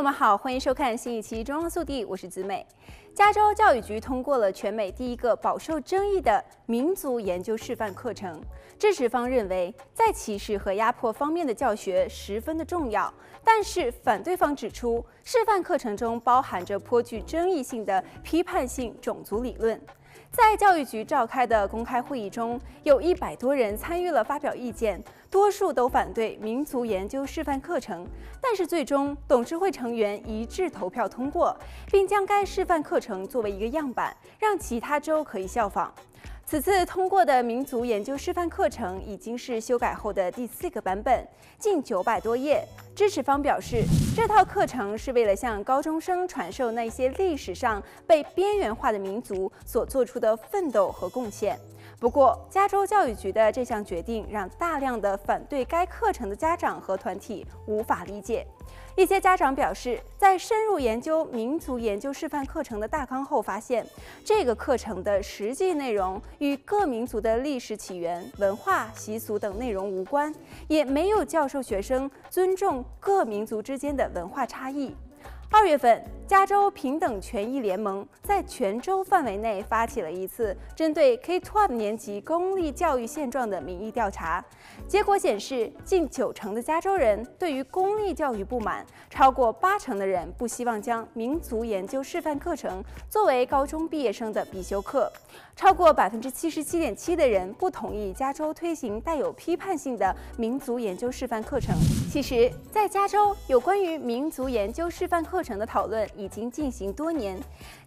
朋友们好，欢迎收看新一期《中央速递》，我是子美。加州教育局通过了全美第一个饱受争议的民族研究示范课程。支持方认为，在歧视和压迫方面的教学十分的重要，但是反对方指出，示范课程中包含着颇具争议性的批判性种族理论。在教育局召开的公开会议中，有一百多人参与了发表意见，多数都反对民族研究示范课程。但是最终，董事会成员一致投票通过，并将该示范课程作为一个样板，让其他州可以效仿。此次通过的民族研究示范课程已经是修改后的第四个版本，近九百多页。支持方表示，这套课程是为了向高中生传授那些历史上被边缘化的民族所做出的奋斗和贡献。不过，加州教育局的这项决定让大量的反对该课程的家长和团体无法理解。一些家长表示，在深入研究民族研究示范课程的大纲后，发现这个课程的实际内容与各民族的历史起源、文化习俗等内容无关，也没有教授学生尊重各民族之间的文化差异。二月份，加州平等权益联盟在全州范围内发起了一次针对 K-12 年级公立教育现状的民意调查。结果显示，近九成的加州人对于公立教育不满，超过八成的人不希望将民族研究示范课程作为高中毕业生的必修课。超过百分之七十七点七的人不同意加州推行带有批判性的民族研究示范课程。其实，在加州有关于民族研究示范课课程的讨论已经进行多年，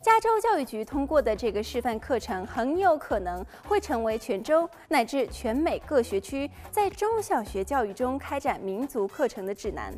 加州教育局通过的这个示范课程很有可能会成为全州乃至全美各学区在中小学教育中开展民族课程的指南。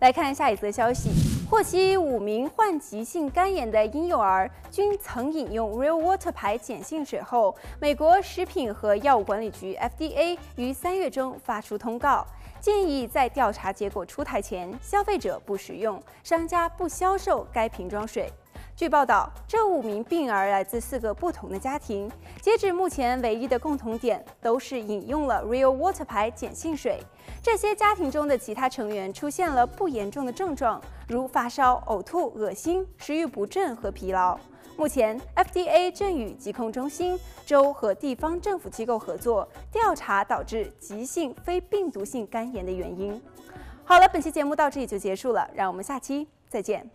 来看下一则消息，获悉五名患急性肝炎的婴幼儿均曾饮用 Real Water 牌碱性水后，美国食品和药物管理局 FDA 于三月中发出通告。建议在调查结果出台前，消费者不使用，商家不销售该瓶装水。据报道，这五名病儿来自四个不同的家庭，截止目前，唯一的共同点都是饮用了 Real Water 牌碱性水。这些家庭中的其他成员出现了不严重的症状，如发烧、呕吐、恶心、食欲不振和疲劳。目前，FDA 正与疾控中心、州和地方政府机构合作，调查导致急性非病毒性肝炎的原因。好了，本期节目到这里就结束了，让我们下期再见。